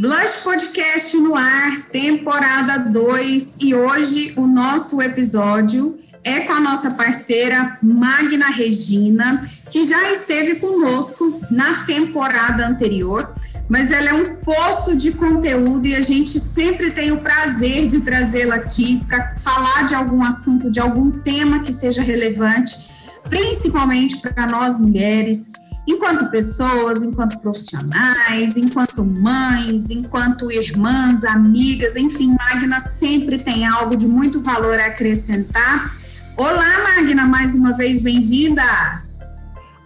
Blush Podcast no ar, temporada 2, e hoje o nosso episódio é com a nossa parceira Magna Regina, que já esteve conosco na temporada anterior, mas ela é um poço de conteúdo e a gente sempre tem o prazer de trazê-la aqui para falar de algum assunto, de algum tema que seja relevante, principalmente para nós mulheres enquanto pessoas, enquanto profissionais, enquanto mães, enquanto irmãs, amigas, enfim, Magna sempre tem algo de muito valor a acrescentar. Olá, Magna, mais uma vez bem-vinda.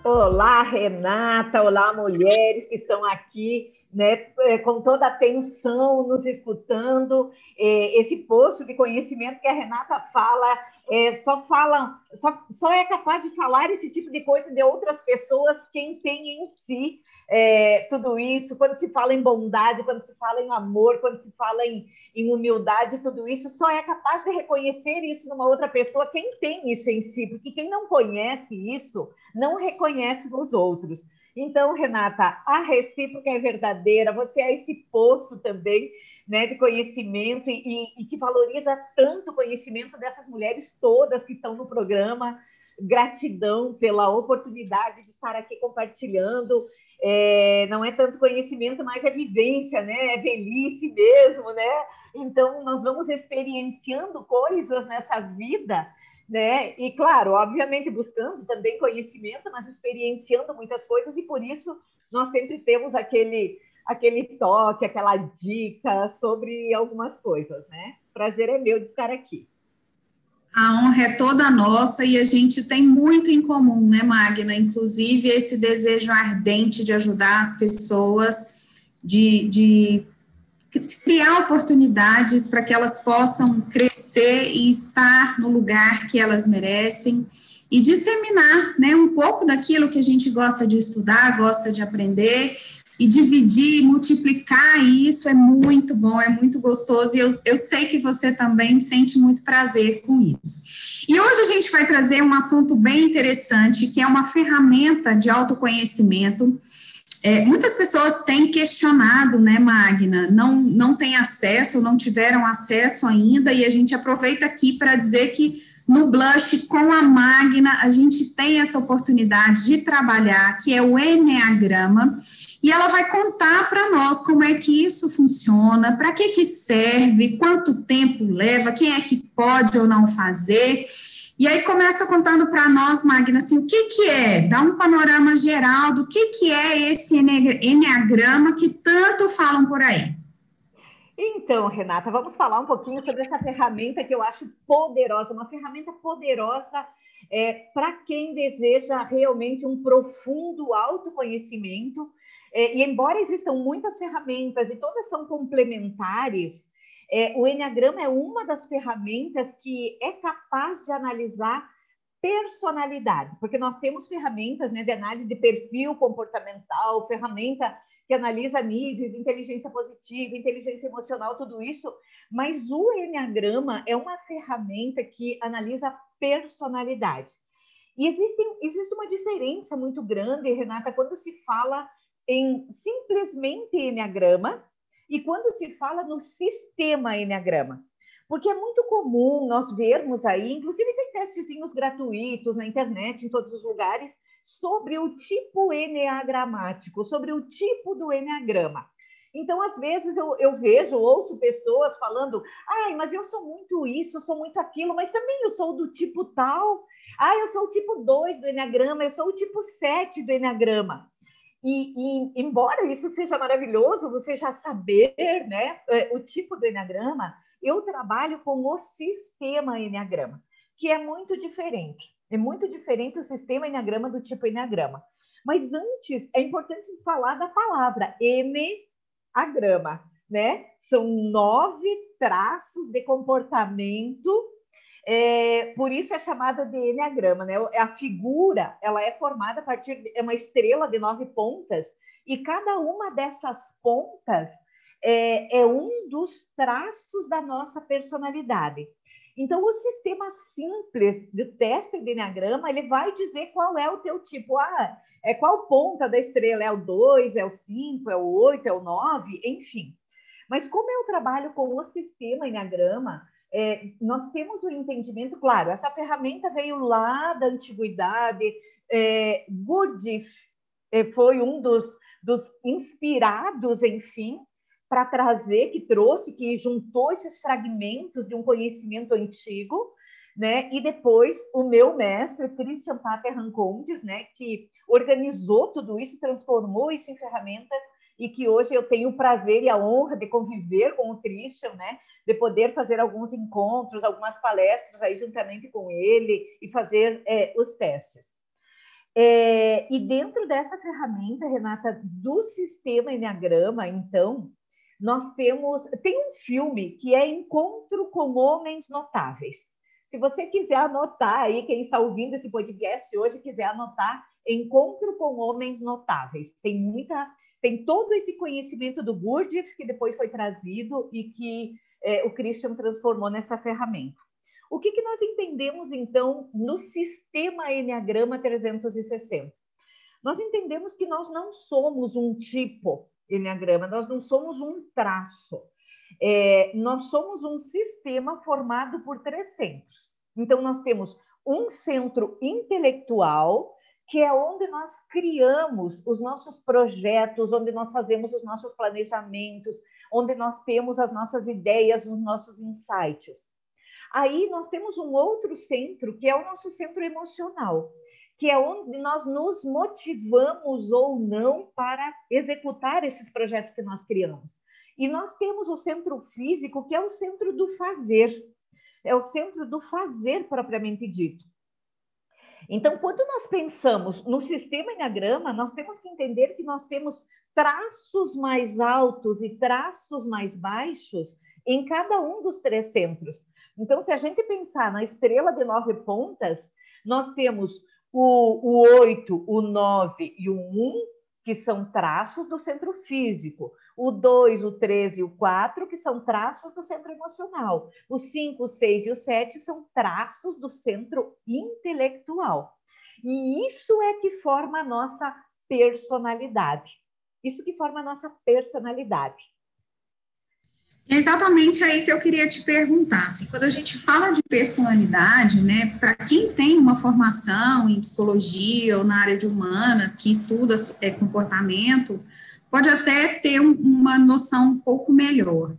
Olá, Renata, olá, mulheres que estão aqui né, é, com toda a atenção, nos escutando. É, esse poço de conhecimento que a Renata fala, é, só fala, só, só é capaz de falar esse tipo de coisa de outras pessoas quem tem em si é, tudo isso. Quando se fala em bondade, quando se fala em amor, quando se fala em, em humildade, tudo isso, só é capaz de reconhecer isso numa outra pessoa quem tem isso em si, porque quem não conhece isso não reconhece nos outros. Então, Renata, a recíproca é verdadeira, você é esse poço também né, de conhecimento e, e, que valoriza tanto o conhecimento dessas mulheres todas que estão no programa. Gratidão pela oportunidade de estar aqui compartilhando. É, não é tanto conhecimento, mas é vivência, né? É velhice mesmo, né? Então, nós vamos experienciando coisas nessa vida né? E claro, obviamente buscando também conhecimento, mas experienciando muitas coisas e por isso nós sempre temos aquele aquele toque, aquela dica sobre algumas coisas, né? Prazer é meu de estar aqui. A honra é toda nossa e a gente tem muito em comum, né, Magna? Inclusive esse desejo ardente de ajudar as pessoas, de, de criar oportunidades para que elas possam crescer e estar no lugar que elas merecem e disseminar né, um pouco daquilo que a gente gosta de estudar, gosta de aprender e dividir, multiplicar isso é muito bom, é muito gostoso e eu, eu sei que você também sente muito prazer com isso. E hoje a gente vai trazer um assunto bem interessante, que é uma ferramenta de autoconhecimento é, muitas pessoas têm questionado, né, Magna? Não, não têm acesso, não tiveram acesso ainda, e a gente aproveita aqui para dizer que no Blush, com a Magna, a gente tem essa oportunidade de trabalhar, que é o Enneagrama, e ela vai contar para nós como é que isso funciona, para que, que serve, quanto tempo leva, quem é que pode ou não fazer. E aí começa contando para nós, Magna, assim, o que, que é? Dá um panorama geral do que, que é esse Enneagrama que tanto falam por aí. Então, Renata, vamos falar um pouquinho sobre essa ferramenta que eu acho poderosa, uma ferramenta poderosa é, para quem deseja realmente um profundo autoconhecimento. É, e embora existam muitas ferramentas e todas são complementares, é, o Enneagrama é uma das ferramentas que é capaz de analisar personalidade, porque nós temos ferramentas né, de análise de perfil comportamental, ferramenta que analisa níveis de inteligência positiva, inteligência emocional, tudo isso, mas o Enneagrama é uma ferramenta que analisa personalidade. E existe, existe uma diferença muito grande, Renata, quando se fala em simplesmente Enneagrama e quando se fala no sistema Enneagrama. Porque é muito comum nós vermos aí, inclusive tem testezinhos gratuitos na internet, em todos os lugares, sobre o tipo enneagramático, sobre o tipo do enneagrama. Então, às vezes, eu, eu vejo, ouço pessoas falando, ai, mas eu sou muito isso, sou muito aquilo, mas também eu sou do tipo tal. Ah, eu sou o tipo 2 do Enneagrama, eu sou o tipo 7 do Enneagrama. E, e, embora isso seja maravilhoso, você já saber né, é, o tipo do Enneagrama, eu trabalho com o sistema Enneagrama, que é muito diferente. É muito diferente o sistema Enneagrama do tipo Enneagrama. Mas antes, é importante falar da palavra Enneagrama, né? São nove traços de comportamento é, por isso é chamada de enneagrama, né? A figura ela é formada a partir de é uma estrela de nove pontas e cada uma dessas pontas é, é um dos traços da nossa personalidade. Então, o sistema simples de teste de enneagrama ele vai dizer qual é o teu tipo. Ah, é qual ponta da estrela? É o 2, é o 5, é o 8, é o 9, enfim. Mas como eu trabalho com o sistema Enneagrama, é, nós temos o um entendimento, claro, essa ferramenta veio lá da antiguidade, é, Gurdjieff é, foi um dos, dos inspirados, enfim, para trazer, que trouxe, que juntou esses fragmentos de um conhecimento antigo, né? E depois o meu mestre, Christian Pater Rancondes, né? Que organizou tudo isso, transformou isso em ferramentas e que hoje eu tenho o prazer e a honra de conviver com o Christian, né? De poder fazer alguns encontros, algumas palestras aí juntamente com ele e fazer é, os testes. É, e dentro dessa ferramenta, Renata, do sistema Enneagrama, então, nós temos. Tem um filme que é Encontro com Homens Notáveis. Se você quiser anotar aí, quem está ouvindo esse podcast hoje, quiser anotar Encontro com Homens Notáveis. Tem muita tem todo esse conhecimento do Gurdjieff que depois foi trazido e que é, o Christian transformou nessa ferramenta. O que, que nós entendemos, então, no sistema Enneagrama 360? Nós entendemos que nós não somos um tipo Enneagrama, nós não somos um traço. É, nós somos um sistema formado por três centros. Então, nós temos um centro intelectual, que é onde nós criamos os nossos projetos, onde nós fazemos os nossos planejamentos, onde nós temos as nossas ideias, os nossos insights. Aí nós temos um outro centro, que é o nosso centro emocional, que é onde nós nos motivamos ou não para executar esses projetos que nós criamos. E nós temos o centro físico, que é o centro do fazer, é o centro do fazer propriamente dito. Então, quando nós pensamos no sistema Enneagrama, nós temos que entender que nós temos traços mais altos e traços mais baixos em cada um dos três centros. Então, se a gente pensar na estrela de nove pontas, nós temos o, o 8, o 9 e o 1, que são traços do centro físico o 2, o 3 e o 4, que são traços do centro emocional. O 5, o 6 e o 7 são traços do centro intelectual. E isso é que forma a nossa personalidade. Isso que forma a nossa personalidade. É exatamente aí que eu queria te perguntar. Assim, quando a gente fala de personalidade, né, para quem tem uma formação em psicologia ou na área de humanas, que estuda é, comportamento, pode até ter uma noção um pouco melhor.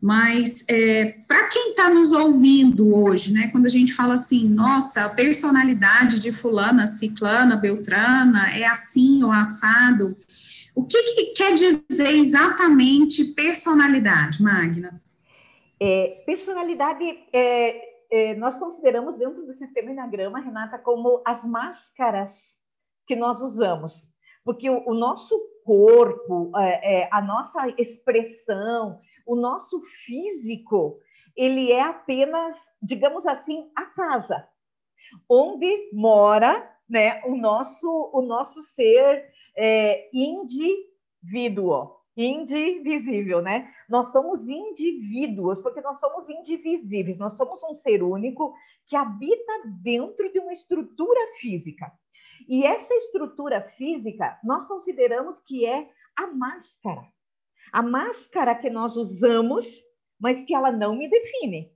Mas é, para quem está nos ouvindo hoje, né, quando a gente fala assim, nossa, a personalidade de fulana, ciclana, beltrana é assim ou assado, o que, que quer dizer exatamente personalidade, Magna? É, personalidade, é, é, nós consideramos dentro do sistema Enagrama, Renata, como as máscaras que nós usamos. Porque o, o nosso corpo, é, é, a nossa expressão, o nosso físico, ele é apenas, digamos assim, a casa onde mora, né, o nosso o nosso ser é, indivíduo, indivisível, né? Nós somos indivíduos porque nós somos indivisíveis. Nós somos um ser único que habita dentro de uma estrutura física. E essa estrutura física, nós consideramos que é a máscara. A máscara que nós usamos, mas que ela não me define.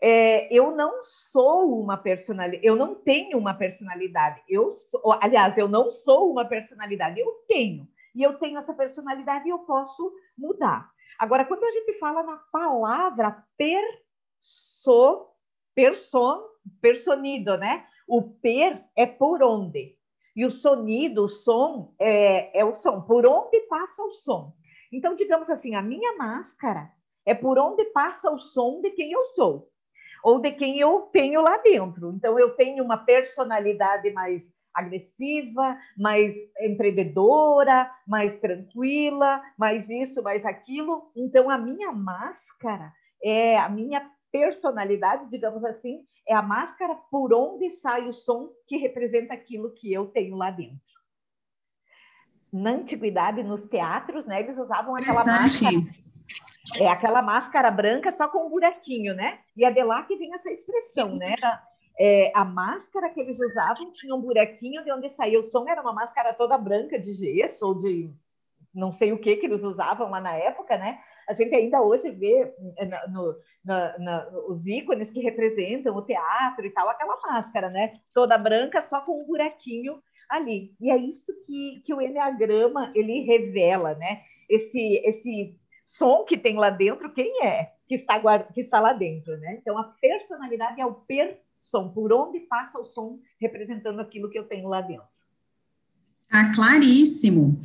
É, eu não sou uma personalidade, eu não tenho uma personalidade. Eu sou, aliás, eu não sou uma personalidade, eu tenho. E eu tenho essa personalidade e eu posso mudar. Agora, quando a gente fala na palavra perso, person, personido, né? O per é por onde. E o sonido, o som, é, é o som, por onde passa o som. Então, digamos assim, a minha máscara é por onde passa o som de quem eu sou, ou de quem eu tenho lá dentro. Então, eu tenho uma personalidade mais agressiva, mais empreendedora, mais tranquila, mais isso, mais aquilo. Então, a minha máscara é a minha personalidade, digamos assim, é a máscara por onde sai o som que representa aquilo que eu tenho lá dentro. Na antiguidade, nos teatros, né, eles usavam aquela máscara. É aquela máscara branca só com um buraquinho, né? E é de lá que vem essa expressão, né? É, a máscara que eles usavam tinha um buraquinho de onde saía o som, era uma máscara toda branca de gesso ou de não sei o que que eles usavam lá na época, né? A gente ainda hoje vê eh, no, os ícones que representam o teatro e tal, aquela máscara, né? Toda branca, só com um buraquinho ali. E é isso que, que o Enneagrama, ele revela, né? Esse, esse som que tem lá dentro, quem é que está, que está lá dentro, né? Então, a personalidade é o som, por onde passa o som representando aquilo que eu tenho lá dentro. Tá claríssimo.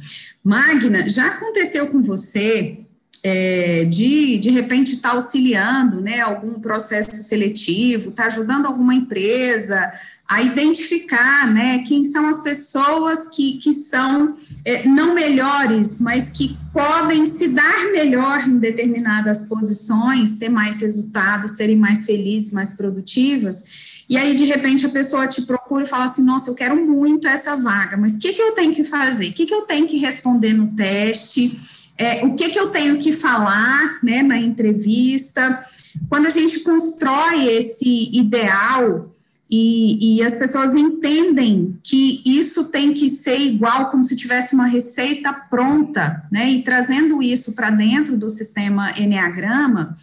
Magna, já aconteceu com você é, de, de repente, estar tá auxiliando, né, algum processo seletivo, tá ajudando alguma empresa a identificar, né, quem são as pessoas que, que são é, não melhores, mas que podem se dar melhor em determinadas posições, ter mais resultados, serem mais felizes, mais produtivas. E aí, de repente, a pessoa te procura e fala assim: Nossa, eu quero muito essa vaga, mas o que, que eu tenho que fazer? O que, que eu tenho que responder no teste? É, o que, que eu tenho que falar né, na entrevista? Quando a gente constrói esse ideal e, e, as pessoas entendem que isso tem que ser igual, como se tivesse uma receita pronta, né? E trazendo isso para dentro do sistema Enneagrama,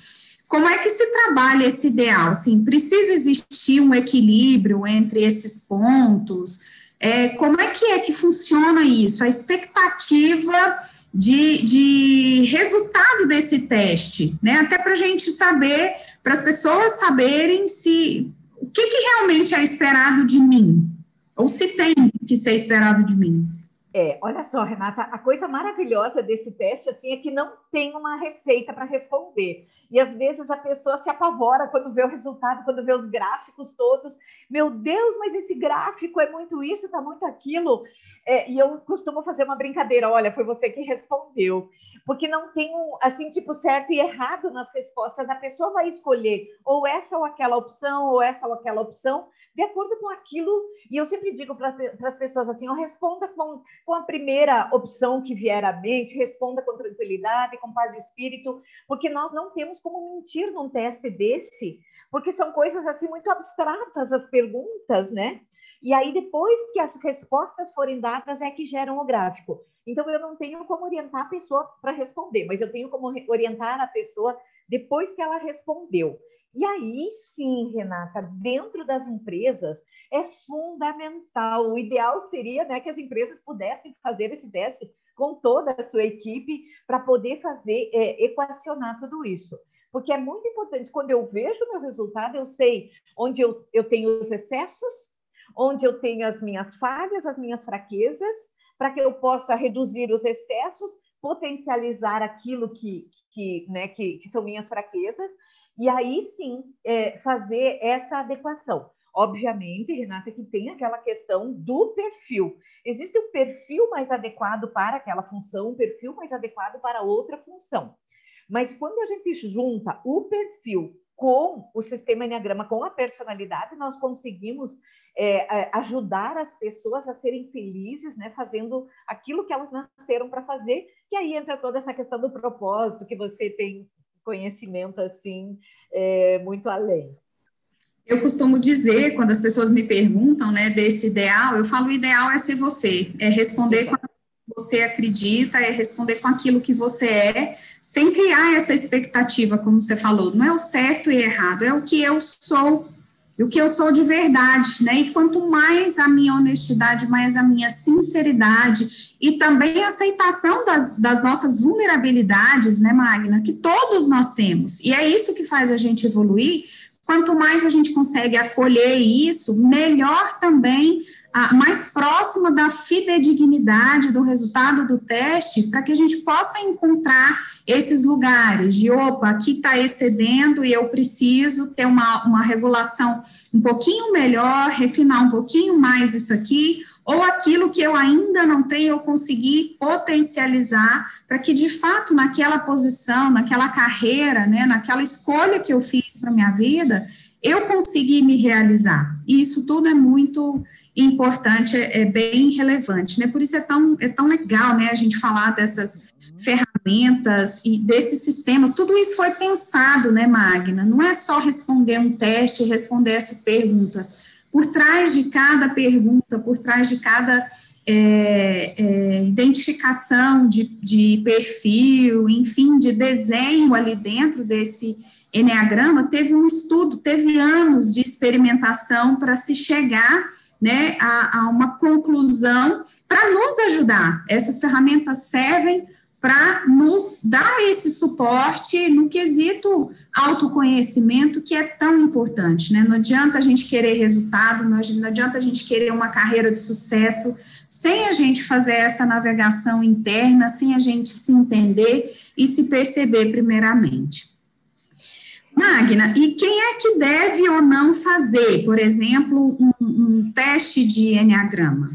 como é que se trabalha esse ideal? Assim, precisa existir um equilíbrio entre esses pontos? É, como é que é que funciona isso? A expectativa de, de resultado desse teste, né? Até para a gente saber, para as pessoas saberem se o que, que realmente é esperado de mim, ou se tem que ser esperado de mim. É, olha só, Renata, a coisa maravilhosa desse teste assim é que não tem uma receita para responder. E às vezes a pessoa se apavora quando vê o resultado, quando vê os gráficos todos. Meu Deus, mas esse gráfico é muito isso, está muito aquilo. É, e eu costumo fazer uma brincadeira, olha, foi você que respondeu. Porque não tem um, assim, tipo, certo e errado nas respostas. A pessoa vai escolher ou essa ou aquela opção, ou essa ou aquela opção, de acordo com aquilo. E eu sempre digo para as pessoas assim: responda com, com a primeira opção que vier à mente, responda com tranquilidade, com paz de espírito, porque nós não temos como mentir num teste desse, porque são coisas assim muito abstratas as perguntas, né? E aí, depois que as respostas forem dadas, é que geram o gráfico. Então, eu não tenho como orientar a pessoa para responder, mas eu tenho como orientar a pessoa depois que ela respondeu. E aí sim, Renata, dentro das empresas é fundamental. O ideal seria né, que as empresas pudessem fazer esse teste com toda a sua equipe para poder fazer, é, equacionar tudo isso. Porque é muito importante, quando eu vejo o meu resultado, eu sei onde eu, eu tenho os excessos, onde eu tenho as minhas falhas, as minhas fraquezas, para que eu possa reduzir os excessos, potencializar aquilo que, que, né, que, que são minhas fraquezas e aí sim é, fazer essa adequação. Obviamente, Renata, que tem aquela questão do perfil. Existe o um perfil mais adequado para aquela função, um perfil mais adequado para outra função. Mas quando a gente junta o perfil com o sistema Enneagrama, com a personalidade, nós conseguimos é, é ajudar as pessoas a serem felizes, né, fazendo aquilo que elas nasceram para fazer, que aí entra toda essa questão do propósito que você tem conhecimento assim é, muito além. Eu costumo dizer, quando as pessoas me perguntam, né, desse ideal, eu falo, o ideal é ser você, é responder com aquilo que você acredita, é responder com aquilo que você é, sem criar essa expectativa, como você falou, não é o certo e errado, é o que eu sou, o que eu sou de verdade, né, e quanto mais a minha honestidade, mais a minha sinceridade e também a aceitação das, das nossas vulnerabilidades, né, Magna, que todos nós temos. E é isso que faz a gente evoluir. Quanto mais a gente consegue acolher isso, melhor também, a, mais próxima da fidedignidade do resultado do teste, para que a gente possa encontrar esses lugares de, opa, aqui está excedendo e eu preciso ter uma, uma regulação um pouquinho melhor, refinar um pouquinho mais isso aqui, ou aquilo que eu ainda não tenho, eu conseguir potencializar para que, de fato, naquela posição, naquela carreira, né, naquela escolha que eu fiz para minha vida, eu consegui me realizar. E isso tudo é muito importante, é, é, bem relevante, né? Por isso é tão, é tão legal, né, a gente falar dessas ferramentas e desses sistemas, tudo isso foi pensado, né, Magna? Não é só responder um teste, responder essas perguntas por trás de cada pergunta, por trás de cada é, é, identificação de, de perfil, enfim, de desenho ali dentro desse Enneagrama, teve um estudo, teve anos de experimentação para se chegar né, a, a uma conclusão para nos ajudar. Essas ferramentas servem para nos dar esse suporte no quesito autoconhecimento que é tão importante, né? Não adianta a gente querer resultado, não adianta a gente querer uma carreira de sucesso sem a gente fazer essa navegação interna, sem a gente se entender e se perceber primeiramente. Magna, e quem é que deve ou não fazer, por exemplo, um, um teste de Enneagrama?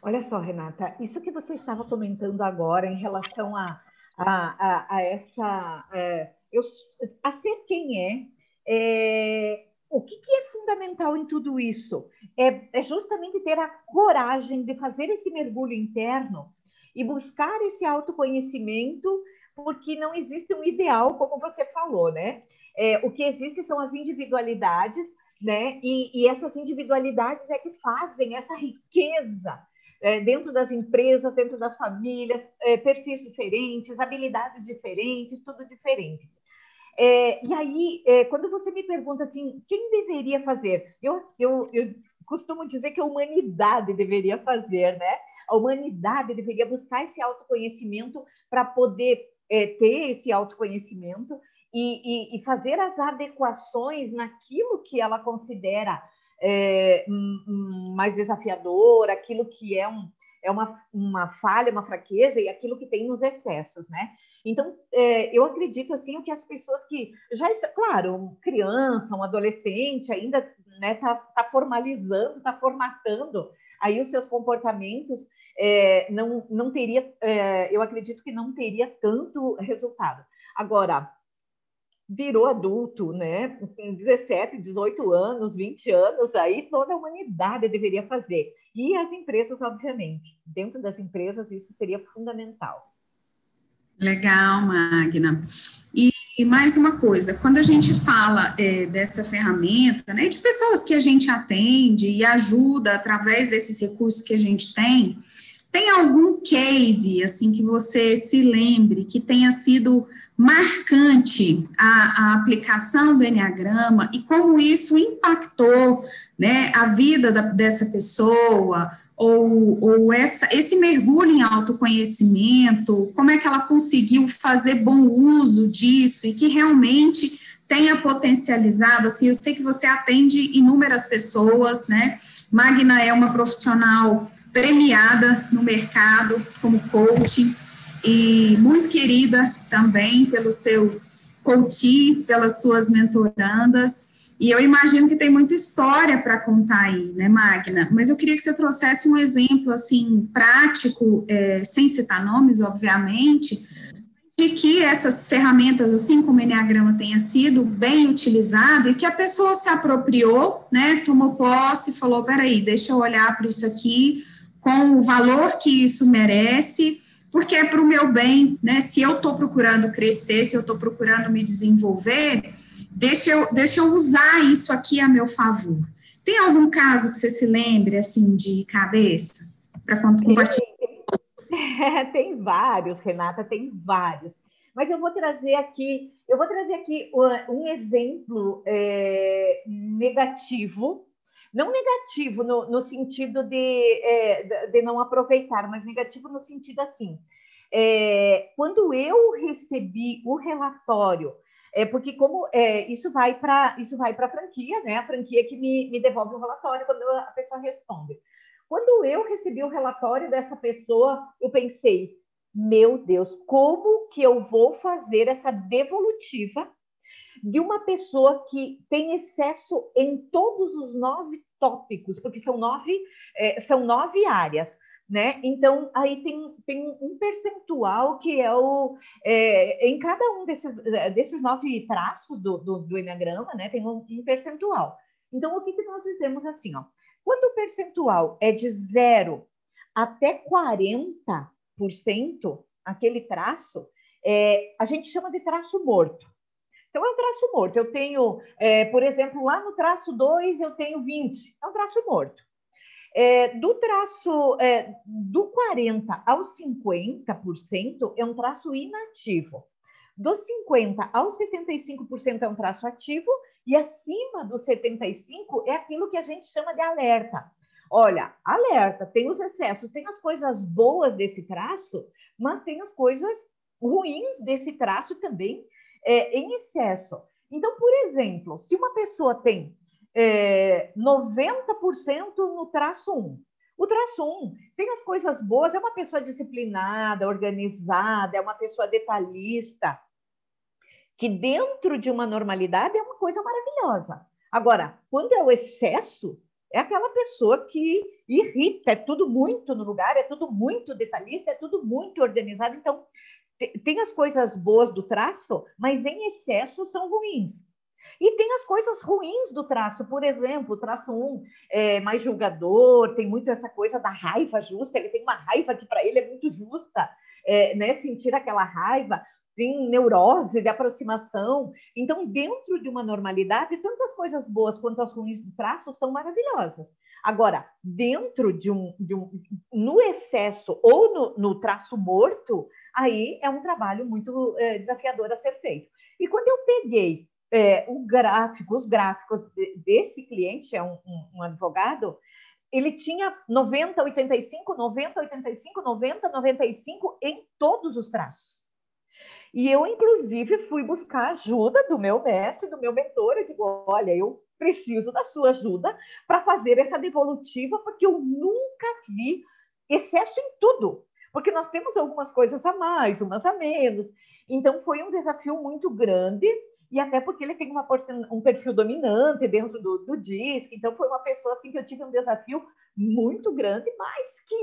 Olha só, Renata, isso que você estava comentando agora em relação a, a, a, a essa. É, eu, a ser quem é, é o que, que, é fundamental em tudo isso? É, é, justamente ter a coragem de fazer esse mergulho interno e buscar esse autoconhecimento, porque não existe um ideal, como você falou, né? É, o que existe são as individualidades, né? E, e essas individualidades é que fazem essa riqueza é, dentro das empresas, dentro das famílias, é, perfis diferentes, habilidades diferentes, tudo diferente. É, e aí, é, quando você me pergunta assim, quem deveria fazer? Eu, eu, eu costumo dizer que a humanidade deveria fazer, né? A humanidade deveria buscar esse autoconhecimento para poder é, ter esse autoconhecimento e, e, e, fazer as adequações naquilo que ela considera é, um, mais desafiador, aquilo que é, um, é uma, uma falha, uma fraqueza e aquilo que tem nos excessos, né? Então, é, eu acredito assim que as pessoas que já está, claro, criança, um adolescente ainda né, tá, tá formalizando, tá formatando aí os seus comportamentos, é, não, não teria, é, eu acredito que não teria tanto resultado. Agora, virou adulto, né? Com 17, 18 anos, 20 anos, aí toda a humanidade deveria fazer. E as empresas, obviamente. Dentro das empresas, isso seria fundamental. Legal, Magna. E, e mais uma coisa, quando a gente fala é, dessa ferramenta, né, de pessoas que a gente atende e ajuda através desses recursos que a gente tem, tem algum case, assim, que você se lembre, que tenha sido marcante a, a aplicação do Enneagrama e como isso impactou né, a vida da, dessa pessoa, ou, ou essa, esse mergulho em autoconhecimento, como é que ela conseguiu fazer bom uso disso e que realmente tenha potencializado, assim, eu sei que você atende inúmeras pessoas, né, Magna é uma profissional premiada no mercado como coaching, e muito querida também pelos seus coaches, pelas suas mentorandas. E eu imagino que tem muita história para contar aí, né, Magna? Mas eu queria que você trouxesse um exemplo, assim, prático, é, sem citar nomes, obviamente, de que essas ferramentas, assim como o Enneagrama tenha sido bem utilizado e que a pessoa se apropriou, né, tomou posse falou, peraí, deixa eu olhar para isso aqui com o valor que isso merece, porque é para o meu bem, né? Se eu estou procurando crescer, se eu estou procurando me desenvolver, deixa eu, deixa eu usar isso aqui a meu favor. Tem algum caso que você se lembre, assim, de cabeça? Para compartilhar? Tem vários, Renata, tem vários. Mas eu vou trazer aqui, eu vou trazer aqui um exemplo é, negativo não negativo no, no sentido de, é, de não aproveitar, mas negativo no sentido assim. É, quando eu recebi o relatório, é porque como é, isso vai para isso vai para a franquia, né? A franquia que me, me devolve o relatório quando a pessoa responde. Quando eu recebi o relatório dessa pessoa, eu pensei, meu Deus, como que eu vou fazer essa devolutiva de uma pessoa que tem excesso em todos os nove tópicos, porque são nove, é, são nove áreas. Né? Então, aí tem, tem um percentual que é o. É, em cada um desses, desses nove traços do, do, do Enneagrama, né, tem um, um, percentual. Então, o que, que nós dizemos assim? Ó, quando o percentual é de zero até 40%, aquele traço, é, a gente chama de traço morto. Então, é um traço morto. Eu tenho, é, por exemplo, lá no traço 2, eu tenho 20. É um traço morto. É, do traço é, do 40 ao 50% é um traço inativo. Dos 50 aos 75% é um traço ativo e acima dos 75 é aquilo que a gente chama de alerta. Olha, alerta, tem os excessos, tem as coisas boas desse traço, mas tem as coisas ruins desse traço também é, em excesso. Então, por exemplo, se uma pessoa tem é, 90% no traço 1. O traço 1 tem as coisas boas, é uma pessoa disciplinada, organizada, é uma pessoa detalhista, que dentro de uma normalidade é uma coisa maravilhosa. Agora, quando é o excesso, é aquela pessoa que irrita, é tudo muito no lugar, é tudo muito detalhista, é tudo muito organizado. Então, tem as coisas boas do traço, mas em excesso são ruins. E tem as coisas ruins do traço, por exemplo, o traço 1 é mais julgador, tem muito essa coisa da raiva justa, ele tem uma raiva que para ele é muito justa, é, né? sentir aquela raiva, tem neurose de aproximação. Então, dentro de uma normalidade, tanto as coisas boas quanto as ruins do traço são maravilhosas. Agora, dentro de um, de um no excesso ou no, no traço morto, aí é um trabalho muito é, desafiador a ser feito. E quando eu peguei é, o gráfico, os gráficos de, desse cliente, é um, um, um, advogado, ele tinha 90, 85, 90, 85, 90, 95 em todos os traços. E eu, inclusive, fui buscar ajuda do meu mestre, do meu mentor. Eu digo: olha, eu preciso da sua ajuda para fazer essa devolutiva, porque eu nunca vi excesso em tudo. Porque nós temos algumas coisas a mais, umas a menos. Então, foi um desafio muito grande e até porque ele tem uma um perfil dominante dentro do, do disco, então foi uma pessoa assim que eu tive um desafio muito grande, mas que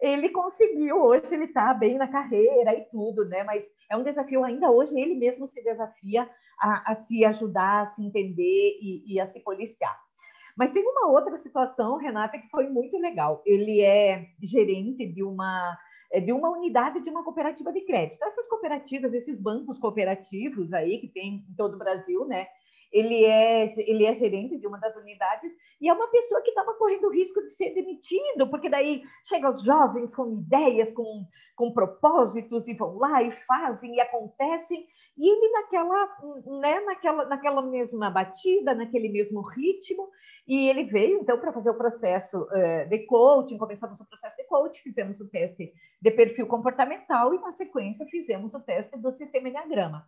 ele conseguiu, hoje ele está bem na carreira e tudo, né? Mas é um desafio ainda hoje, ele mesmo se desafia a, a se ajudar, a se entender e, e a se policiar. Mas tem uma outra situação, Renata, que foi muito legal. Ele é gerente de uma de uma unidade de uma cooperativa de crédito. Essas cooperativas, esses bancos cooperativos aí que tem em todo o Brasil, né? Ele é, ele é gerente de uma das unidades e é uma pessoa que estava correndo o risco de ser demitido, porque daí chegam os jovens com ideias, com, com propósitos e vão lá e fazem e acontecem, e ele naquela, né, naquela, naquela mesma batida, naquele mesmo ritmo, e ele veio, então, para fazer o processo uh, de coaching, começamos o processo de coaching, fizemos o teste de perfil comportamental e, na sequência, fizemos o teste do sistema Enneagrama.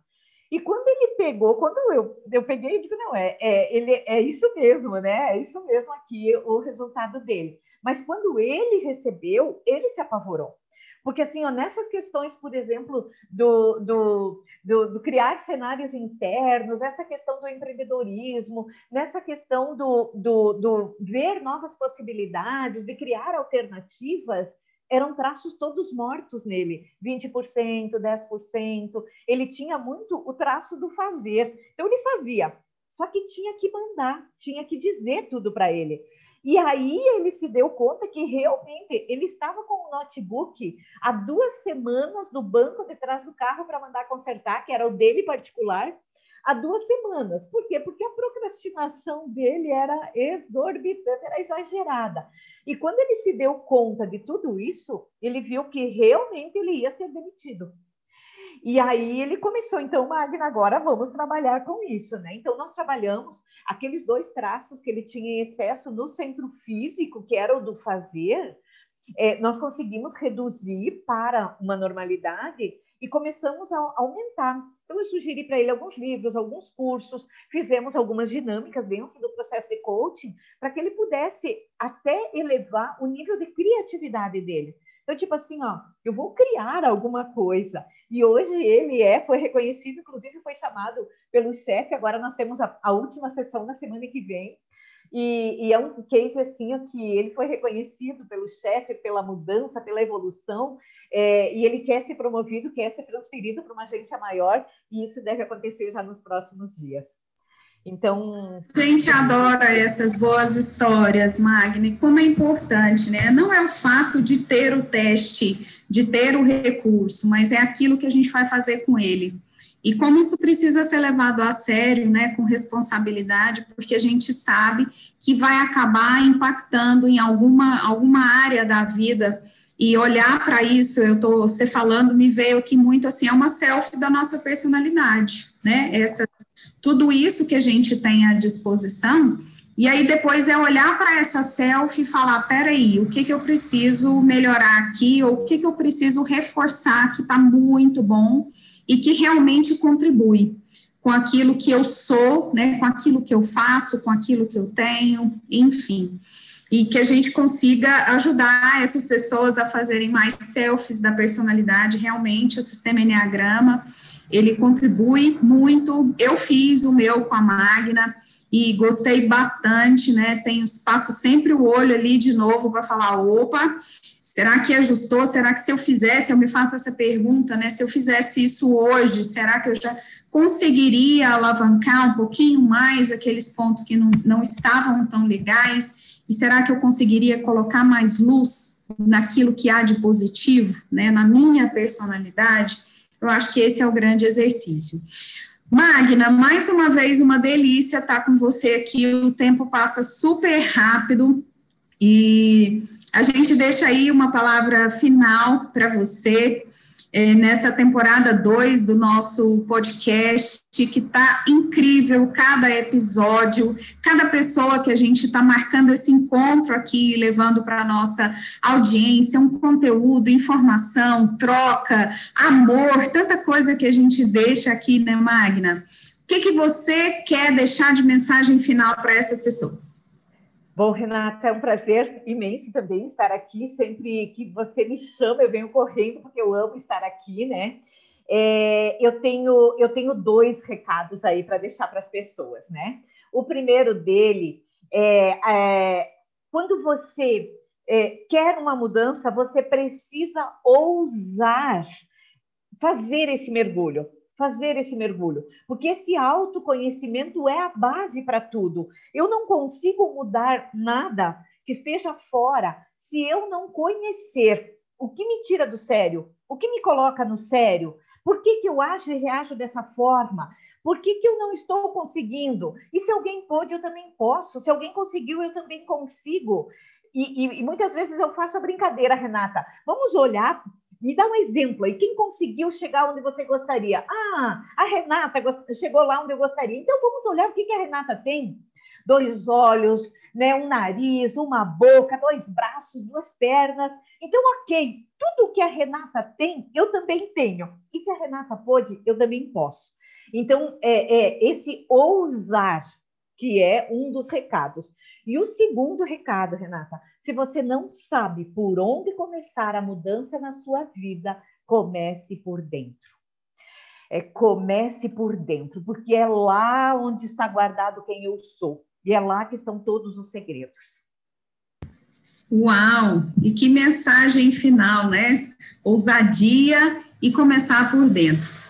E quando ele pegou, quando eu, eu peguei, eu digo, não, é, é, ele, é isso mesmo, né? É isso mesmo aqui o resultado dele. Mas quando ele recebeu, ele se apavorou. Porque, assim, ó, nessas questões, por exemplo, do, do, do, do, criar cenários internos, essa questão do empreendedorismo, nessa questão do, do, do ver novas possibilidades, de criar alternativas, eram traços todos mortos nele, 20%, 10%. Ele tinha muito o traço do fazer. Então, ele fazia, só que tinha que mandar, tinha que dizer tudo para ele. E aí ele se deu conta que realmente ele estava com o notebook há duas semanas no banco de trás do carro para mandar consertar, que era o dele particular, há duas semanas. Por quê? Porque a procrastinação dele era exorbitante, era exagerada. E quando ele se deu conta de tudo isso, ele viu que realmente ele ia ser demitido. E aí ele começou, então, Magna, agora vamos trabalhar com isso, né? Então, nós trabalhamos aqueles dois traços que ele tinha em excesso no centro físico, que era o do fazer, é, nós conseguimos reduzir para uma normalidade e começamos a aumentar. Então, eu sugeri para ele alguns livros, alguns cursos, fizemos algumas dinâmicas dentro do processo de coaching, para que ele pudesse até elevar o nível de criatividade dele. Então, tipo assim, ó, eu vou criar alguma coisa. E hoje ele é, foi reconhecido, inclusive foi chamado pelo chefe. Agora nós temos a, a última sessão na semana que vem. E, e, é um case assim que ele foi reconhecido pelo chefe pela mudança, pela evolução, é, e ele quer ser promovido, quer ser transferido para uma agência maior, e isso deve acontecer já nos próximos dias. Então. A gente adora essas boas histórias, Magni. Como é importante, né? Não é o fato de ter o teste, de ter o recurso, mas é aquilo que a gente vai fazer com ele. E como isso precisa ser levado a sério, né, com responsabilidade, porque a gente sabe que vai acabar impactando em alguma, alguma área da vida. E olhar para isso, eu estou você falando, me veio aqui muito assim, é uma selfie da nossa personalidade, né? Essa, tudo isso que a gente tem à disposição, e aí depois é olhar para essa selfie e falar, peraí, o que, que eu preciso melhorar aqui, ou o que, que eu preciso reforçar que está muito bom e que realmente contribui com aquilo que eu sou, né, com aquilo que eu faço, com aquilo que eu tenho, enfim. E que a gente consiga ajudar essas pessoas a fazerem mais selfies da personalidade, realmente o sistema Enneagrama, ele contribui muito. Eu fiz o meu com a Magna, e gostei bastante, né? Tenho, passo sempre o olho ali de novo para falar, opa, será que ajustou? Será que se eu fizesse, eu me faço essa pergunta, né? Se eu fizesse isso hoje, será que eu já conseguiria alavancar um pouquinho mais aqueles pontos que não, não estavam tão legais? E será que eu conseguiria colocar mais luz naquilo que há de positivo, né? Na minha personalidade? Eu acho que esse é o grande exercício. Magna, mais uma vez uma delícia estar com você aqui. O tempo passa super rápido e a gente deixa aí uma palavra final para você é, nessa temporada 2 do nosso podcast, que está incrível cada episódio, cada pessoa que a gente está marcando esse encontro aqui, levando para a nossa audiência um conteúdo, informação, troca, amor, tanta coisa que a gente deixa aqui, né, Magna? O que, que você quer deixar de mensagem final para essas pessoas? Bom, Renata, é um prazer imenso também estar aqui. Sempre que você me chama, eu venho correndo, porque eu amo estar aqui, né? É, eu, tenho, eu tenho dois recados aí para deixar para as pessoas, né? O primeiro dele é, é quando você é, quer uma mudança, você precisa ousar fazer esse mergulho fazer esse mergulho, porque esse autoconhecimento é a base para tudo. Eu não consigo mudar nada que esteja fora se eu não conhecer o que me tira do sério, o que me coloca no sério, por que, que eu ajo e reajo dessa forma, por que, que eu não estou conseguindo? E se alguém pôde, eu também posso. Se alguém conseguiu, eu também consigo. E, e, e, muitas vezes eu faço a brincadeira, Renata. Vamos olhar me dá um exemplo aí. Quem conseguiu chegar onde você gostaria? Ah, a Renata chegou lá onde eu gostaria. Então vamos olhar o que, que a Renata tem. Dois olhos, né, um nariz, uma boca, dois braços, duas pernas. Então, ok, tudo que a Renata tem, eu também tenho. E se a Renata pôde, eu também posso. Então, é, é esse ousar que é um dos recados. E o segundo recado, Renata, se você não sabe por onde começar a mudança na sua vida, comece por dentro. É, comece por dentro, porque é lá onde está guardado quem eu sou. E é lá que estão todos os segredos. Uau! E que mensagem final, né? Ousadia e começar por dentro.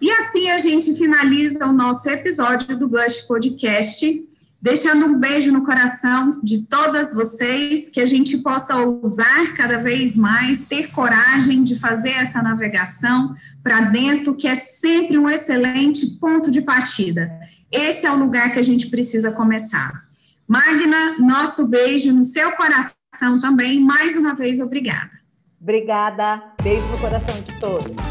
E assim a gente finaliza o nosso episódio do Blush Podcast deixando um beijo no coração de todas vocês, que a gente possa usar cada vez mais, ter coragem de fazer essa navegação para dentro, que é sempre um excelente ponto de partida. Esse é o lugar que a gente precisa começar. Magna, nosso beijo no seu coração também. Mais uma vez, obrigada. Obrigada. Beijo no coração de todos.